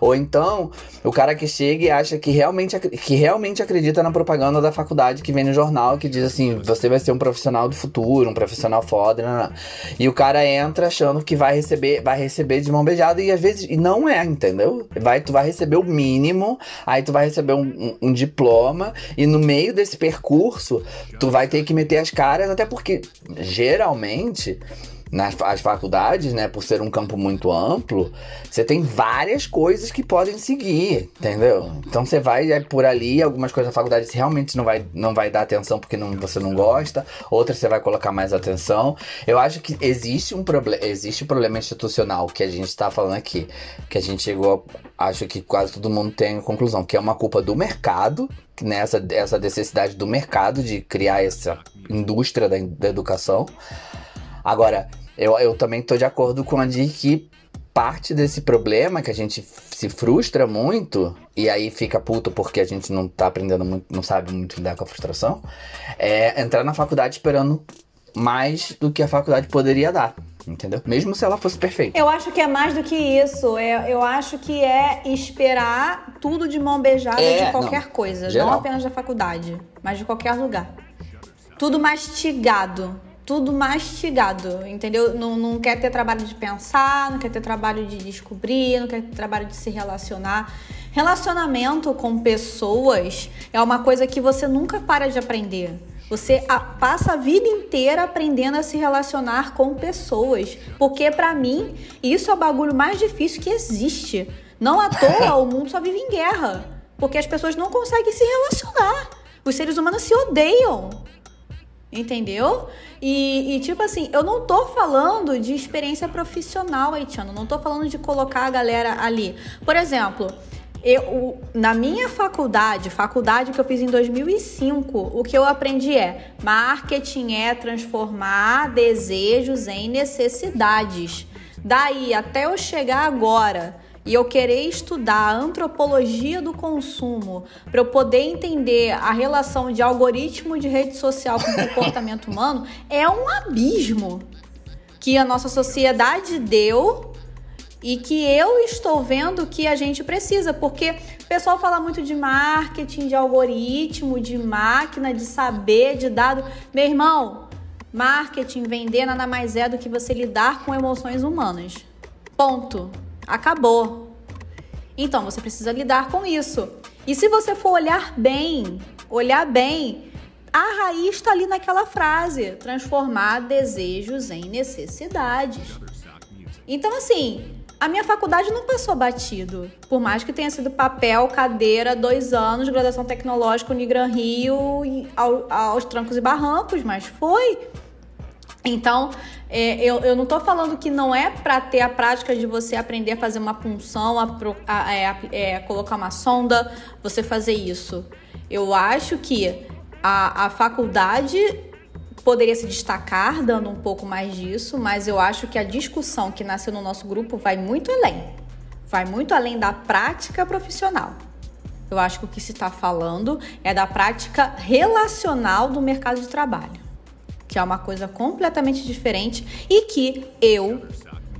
Ou então, o cara que chega e acha que realmente, que realmente acredita na propaganda da faculdade que vem no jornal, que diz assim, você vai ser um profissional do futuro, um profissional foda, né, né. e o cara entra achando que vai receber, vai receber de mão beijada e às vezes e não é, entendeu? Vai, tu vai receber o mínimo, aí tu vai receber um, um- um diploma e no meio desse percurso tu vai ter que meter as caras, até porque geralmente nas as faculdades, né, por ser um campo muito amplo, você tem várias coisas que podem seguir, entendeu? Então você vai é, por ali, algumas coisas da faculdade você realmente não vai, não vai dar atenção porque não, você não gosta, outras você vai colocar mais atenção. Eu acho que existe um problema, existe um problema institucional que a gente está falando aqui, que a gente chegou, acho que quase todo mundo tem a conclusão, que é uma culpa do mercado, nessa essa necessidade do mercado de criar essa indústria da, da educação. Agora, eu, eu também tô de acordo com a Di que parte desse problema que a gente se frustra muito e aí fica puto porque a gente não tá aprendendo muito, não sabe muito lidar com a frustração, é entrar na faculdade esperando mais do que a faculdade poderia dar, entendeu? Mesmo se ela fosse perfeita. Eu acho que é mais do que isso. É- eu acho que é esperar tudo de mão beijada É, de qualquer não. coisa. Geral. Não apenas da faculdade, mas de qualquer lugar. Tudo mastigado. Tudo mastigado, entendeu? Não, não quer ter trabalho de pensar, não quer ter trabalho de descobrir, não quer ter trabalho de se relacionar. Relacionamento com pessoas é uma coisa que você nunca para de aprender. Você passa a vida inteira aprendendo a se relacionar com pessoas. Porque pra mim, isso é o bagulho mais difícil que existe. Não à toa o mundo só vive em guerra. Porque as pessoas não conseguem se relacionar. Os seres humanos se odeiam. Entendeu? E, e, tipo assim, eu não tô falando de experiência profissional, Haitiano. Não tô falando de colocar a galera ali. Por exemplo, eu, o- na minha faculdade, faculdade que eu fiz em 2005, o que eu aprendi é: marketing é transformar desejos em necessidades. Daí até eu chegar agora e eu querer estudar a antropologia do consumo para eu poder entender a relação de algoritmo de rede social com comportamento humano é um abismo que a nossa sociedade deu e que eu estou vendo que a gente precisa, porque O pessoal fala muito de marketing, de algoritmo, de máquina, de saber, de dado. Meu irmão, marketing, vender nada mais é do que você lidar com emoções humanas. Ponto. Acabou. Então você precisa lidar com isso. E se você for olhar bem, olhar bem, a raiz está ali naquela frase: transformar desejos em necessidades. Então, assim, a minha faculdade não passou batido. Por mais que tenha sido papel, cadeira, dois anos, graduação tecnológica, Unigran Rio, ao, aos trancos e barrancos, mas foi. Então, é, eu, eu não estou falando que não é para ter a prática de você aprender a fazer uma punção, a, a, é, é, colocar uma sonda, você fazer isso. Eu acho que a, a faculdade poderia se destacar dando um pouco mais disso, mas eu acho que a discussão que nasceu no nosso grupo vai muito além. Vai muito além da prática profissional. Eu acho que o que se está falando é da prática relacional do mercado de trabalho, que é uma coisa completamente diferente e que eu,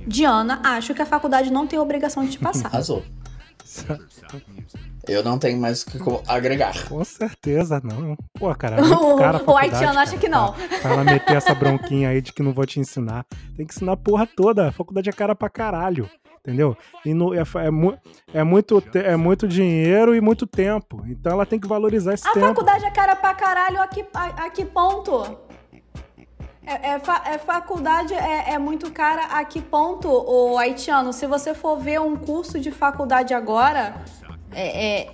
Diana, acho que a faculdade não tem obrigação de te passar. Arrasou. Eu não tenho mais o que agregar. Com certeza, não. Pô, cara, é muito cara O haitiano acha que não. Pra, pra ela meter essa bronquinha aí de que não vou te ensinar. Tem que ensinar a porra toda. A faculdade é cara pra caralho. Entendeu? E no, é, é, é, muito, é muito dinheiro e muito tempo. Então ela tem que valorizar esse a tempo. A faculdade é cara pra caralho a que, a, a que ponto? É, é, fa, é faculdade é, é, muito cara a que ponto, o haitiano? Se você for ver um curso de faculdade agora, é, é,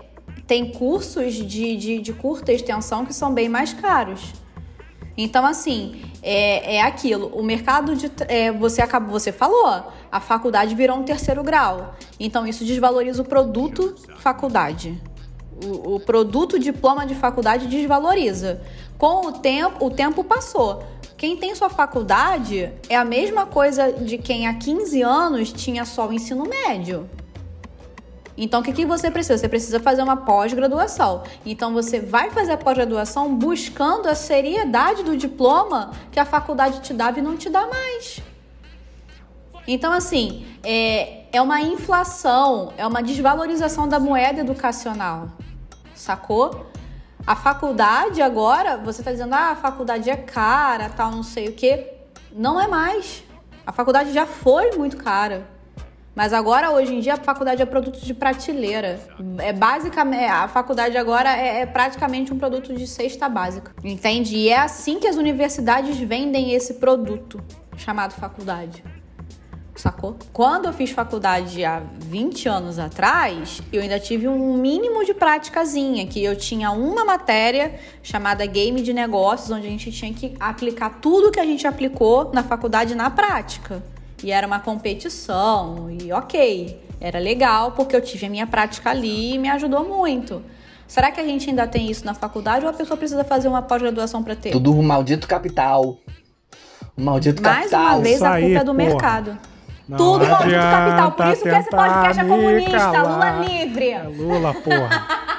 tem cursos de, de, de, curta extensão que são bem mais caros. Então, assim, é, é aquilo. O mercado de. É, você acabou, você falou, a faculdade virou um terceiro grau. Então, isso desvaloriza o produto faculdade. O, o produto diploma de faculdade desvaloriza. Com o tempo, o tempo passou. Quem tem sua faculdade é a mesma coisa de quem há 15 anos tinha só o ensino médio. Então, o que, que você precisa? Você precisa fazer uma pós-graduação. Então, você vai fazer a pós-graduação buscando a seriedade do diploma que a faculdade te dava e não te dá mais. Então, assim, é, é uma inflação, é uma desvalorização da moeda educacional, sacou? A faculdade agora, você está dizendo, ah, a faculdade é cara, tal, não sei o quê. Não é mais. A faculdade já foi muito cara. Mas agora, hoje em dia, a faculdade é produto de prateleira. É basicamente, a faculdade agora é, é, praticamente um produto de cesta básica. Entende? E é assim que as universidades vendem esse produto chamado faculdade. Sacou? Quando eu fiz faculdade há 20 anos atrás, eu ainda tive um mínimo de práticazinha, que eu tinha uma matéria chamada Game de Negócios, onde a gente tinha que aplicar tudo que a gente aplicou na faculdade na prática. E era uma competição, e ok, era legal porque eu tive a minha prática ali e me ajudou muito. Será que a gente ainda tem isso na faculdade ou a pessoa precisa fazer uma pós-graduação para ter? Tudo um maldito capital. Um maldito Mais capital. uma vez Isso a aí, culpa é do porra. mercado. Não Tudo maldito capital. Por isso que esse podcast é comunista. calar. Lula livre. É Lula, porra.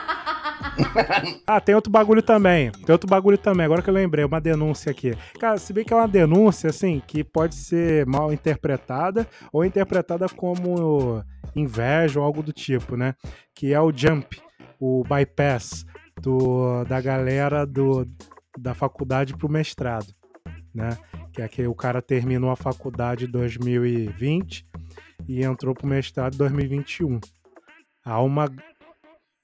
ah, tem outro bagulho também. Tem outro bagulho também. Agora que eu lembrei, uma denúncia aqui. Cara, se bem que é uma denúncia, assim, que pode ser mal interpretada ou interpretada como inveja ou algo do tipo, né? Que é o jump, o bypass do, da galera do, da faculdade pro mestrado, né? Que é que o cara terminou a faculdade em 2020 e entrou pro mestrado em 2021. Há uma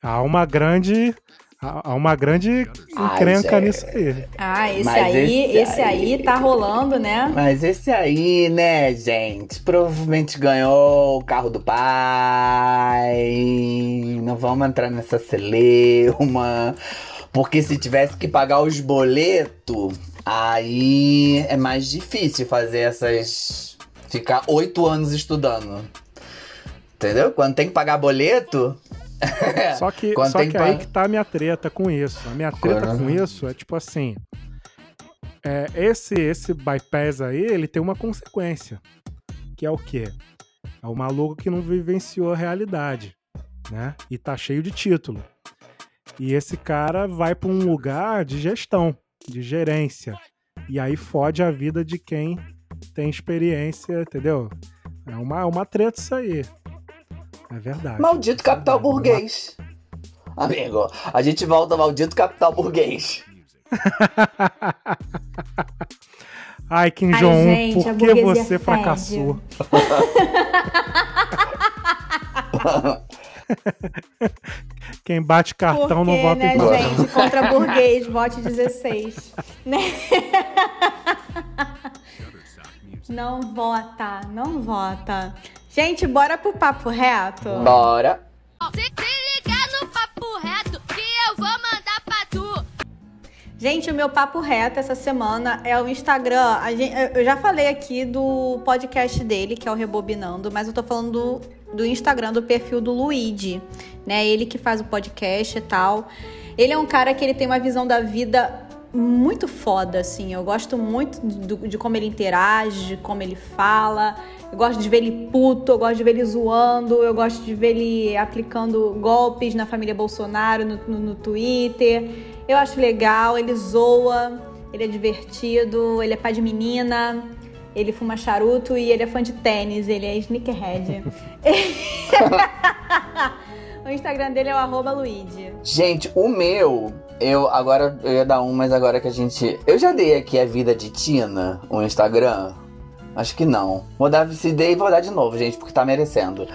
há uma grande há uma grande encrenca gente. nisso aí. Ah, esse Mas aí, esse esse aí, aí- tá rolando, né? Mas esse aí, né, gente? Provavelmente ganhou o carro do pai. Não vamos entrar nessa celeuma. Porque se tivesse que pagar os boletos, aí é mais difícil fazer essas. Ficar oito anos estudando. Entendeu? Quando tem que pagar boleto. Só que, só que aí que tá a minha treta com isso. A minha treta Quando- com isso é tipo assim. é, esse, esse bypass aí, ele tem uma consequência. Que é o quê? É o maluco que não vivenciou a realidade, né? E tá cheio de título. E esse cara vai pra um lugar de gestão, de gerência. E aí fode a vida de quem tem experiência, entendeu? É uma, é uma treta isso aí. É verdade. Maldito capital Verdade. burguês. amigo. A gente volta ao maldito capital burguês. Ai, Kim Jong-un, por que você fede. fracassou? Quem bate cartão não Porque, vota né, igual. gente? Contra burguês, vote 16. Né? Não vota, não vota. Gente, bora pro papo reto. Bora. Se, se ligar no papo reto que eu vou mandar pra tu. Gente, o meu papo reto essa semana é o Instagram. A gen- eu já falei aqui do podcast dele, que é o Rebobinando, mas eu tô falando do, do Instagram, do perfil do Luigi, né? Ele que faz o podcast e tal. Ele é um cara que ele tem uma visão da vida muito foda, assim. Eu gosto muito do- de como ele interage, de como ele fala. Eu gosto de ver ele puto, eu gosto de ver ele zoando, eu gosto de ver ele aplicando golpes na família Bolsonaro no, no- no Twitter. Eu acho legal, ele zoa, ele é divertido, ele é pai de menina, ele fuma charuto e ele é fã de tênis, ele é sneakerhead. o Instagram dele é o Luigi. Gente, o meu, eu agora eu ia dar um, mas agora que a gente. Eu já dei aqui a vida de Tina, o Instagram. Acho que não. Vou dar, se dei, vou dar de novo, gente, porque tá merecendo.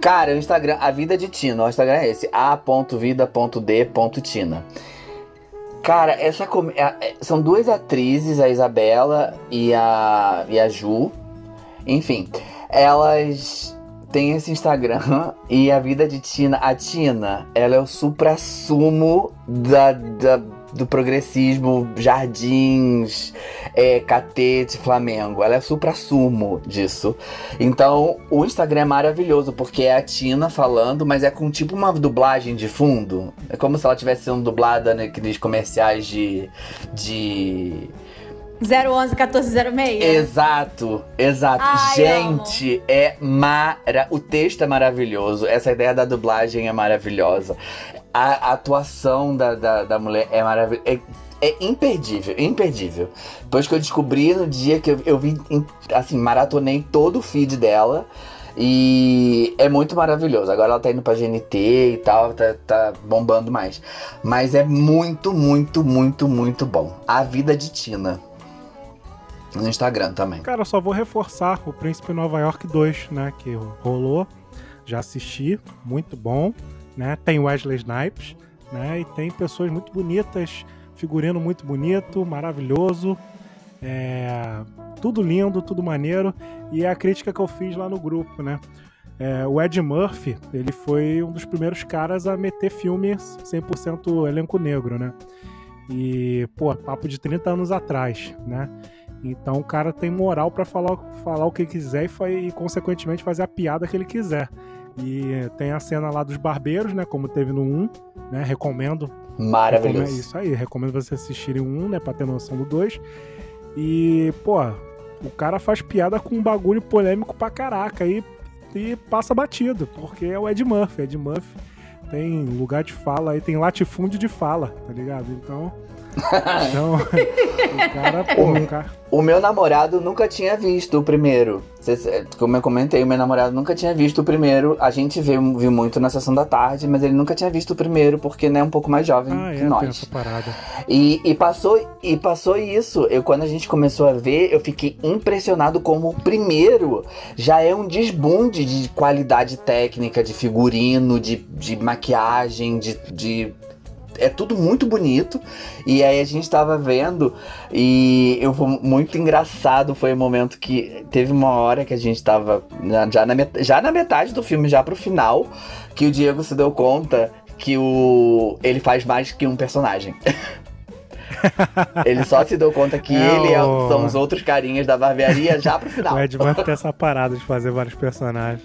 Cara, o Instagram, a vida de Tina, o Instagram é esse, a.vida.d.tina. Cara, essa é- é- são duas atrizes, a Isabela e a, e a Ju. Enfim, elas têm esse Instagram e a vida de Tina. A Tina, ela é o supra-sumo da, da- do progressismo, jardins, é, catete, Flamengo. Ela é supra-sumo disso. Então, o Instagram é maravilhoso, porque é a Tina falando, mas é com tipo uma dublagem de fundo. É como se ela estivesse sendo dublada naqueles comerciais de. de 011 1406. Exato, exato. Ai, Gente, é mara... O texto é maravilhoso. Essa ideia da dublagem é maravilhosa. A, atuação da, da, da mulher é maravilhosa. É, é imperdível, imperdível. Depois que eu descobri no dia que eu, eu vi, assim, maratonei todo o feed dela. E é muito maravilhoso. Agora ela tá indo pra GNT e tal, tá, tá bombando mais. Mas é muito, muito, muito, muito bom. A vida de Tina. No Instagram também. Cara, eu só vou reforçar o Príncipe Nova York 2, né? Que rolou. Já assisti, muito bom. Né? Tem Wesley Snipes, né? E tem pessoas muito bonitas, figurino muito bonito, maravilhoso. É, tudo lindo, tudo maneiro. E é a crítica que eu fiz lá no grupo, né? É, o Ed Murphy, ele foi um dos primeiros caras a meter filmes 100% elenco negro, né? E, pô, papo de 30 anos atrás, né? Então o cara tem moral pra falar, falar o que quiser e, e, consequentemente, fazer a piada que ele quiser. E tem a cena lá dos barbeiros, né? Como teve no 1, né? Recomendo. recomendo Maravilhoso. isso aí, recomendo vocês assistirem o 1, né? Pra ter noção do 2. E, pô, o cara faz piada com um bagulho polêmico pra caraca e, e passa batido, porque é o Ed Murphy. Ed Murphy tem lugar de fala aí, tem latifúndio de fala, tá ligado? Então. Então, o cara, pô, o cara. O meu namorado nunca tinha visto o primeiro. Como eu comentei, o meu namorado nunca tinha visto o primeiro. A gente viu, viu muito na sessão da tarde, mas ele nunca tinha visto o primeiro, porque né, é um pouco mais jovem Ah, que é, nós. parada. E, e passou e passou isso. Eu quando a gente começou a ver, eu fiquei impressionado como o primeiro já é um desbunde de qualidade técnica, de figurino, de, de maquiagem, de, de é tudo muito bonito. E aí a gente tava vendo e eu muito engraçado foi o momento que teve uma hora que a gente tava já na, met- já na metade do filme, já pro final, que o Diego se deu conta que o ele faz mais que um personagem. ele só se deu conta que É ele é- o- são os outros carinhas da barbearia já pro final. O Ed Murphy tem essa parada de fazer vários personagens.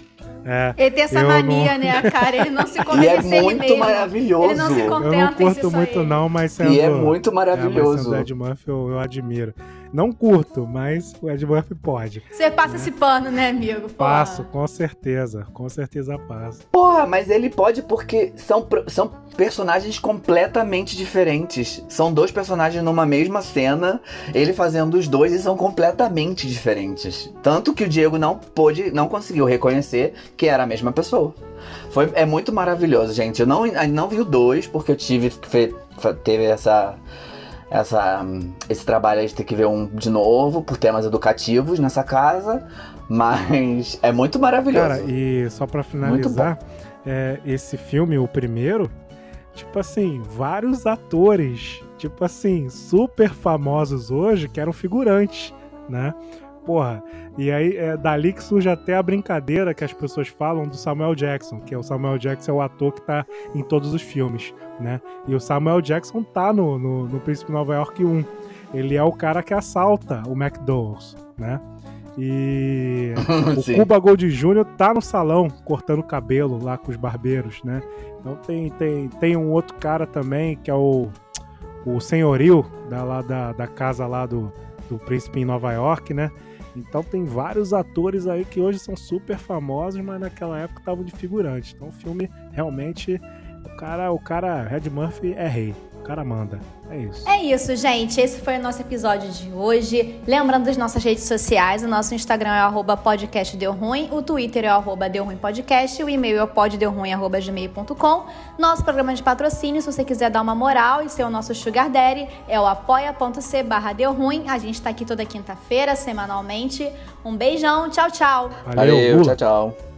É, Ele tem essa Eu mania, não- né, cara? Ele não se E contenta é em ele muito mesmo. maravilhoso. Ele não se eu contenta não em ser curto muito não, mas sendo... E é muito É, mas maravilhoso. sendo Ed Murphy eu, eu admiro. Não curto, mas o Ed Murphy pode. Você passa esse pano, né, amigo? Porra. Passo, com certeza. Com certeza passo. Porra, mas ele pode porque são, são personagens completamente diferentes. São dois personagens numa mesma cena, ele fazendo os dois e são completamente diferentes. Tanto que o Diego não pôde, não conseguiu reconhecer que era a mesma pessoa. Foi, é muito maravilhoso, gente. Eu não, eu não vi o dois porque eu tive teve essa essa esse trabalho aí de ter que ver um de novo por temas educativos nessa casa, mas é muito maravilhoso. Cara, e só pra finalizar, é, esse filme, o primeiro, tipo assim, vários atores, tipo assim, super famosos hoje que eram figurantes, né? Porra, e aí é dali que surge até a brincadeira que as pessoas falam do Samuel Jackson, que é o Samuel Jackson é o ator que tá em todos os filmes, né? E o Samuel Jackson tá no, no, no Príncipe Nova York 1. Ele é o cara que assalta o McDonald's, né? E o. Cuba Gold Jr. tá no salão cortando cabelo lá com os barbeiros, né? Então tem, tem, tem um outro cara também que é o, o senhorio da, lá da, da casa lá do, do príncipe em Nova York, né? Então tem vários atores aí que hoje são super famosos, mas naquela época estavam de figurante. Então o filme realmente o cara, o cara Red Murphy é rei. O cara manda. É isso. É isso, gente. Esse foi o nosso episódio de hoje. Lembrando das nossas redes sociais, o nosso Instagram é o podcast deu ruim, o Twitter é o arroba deu ruim podcast, o e-mail é o poddeuruim.gmail.com. Nosso programa de patrocínio, se você quiser dar uma moral e ser o nosso sugar daddy, é o apoia.c barra deu ruim. A gente tá aqui toda quinta-feira, semanalmente. Um beijão, tchau, tchau. Valeu, Gula. tchau, tchau.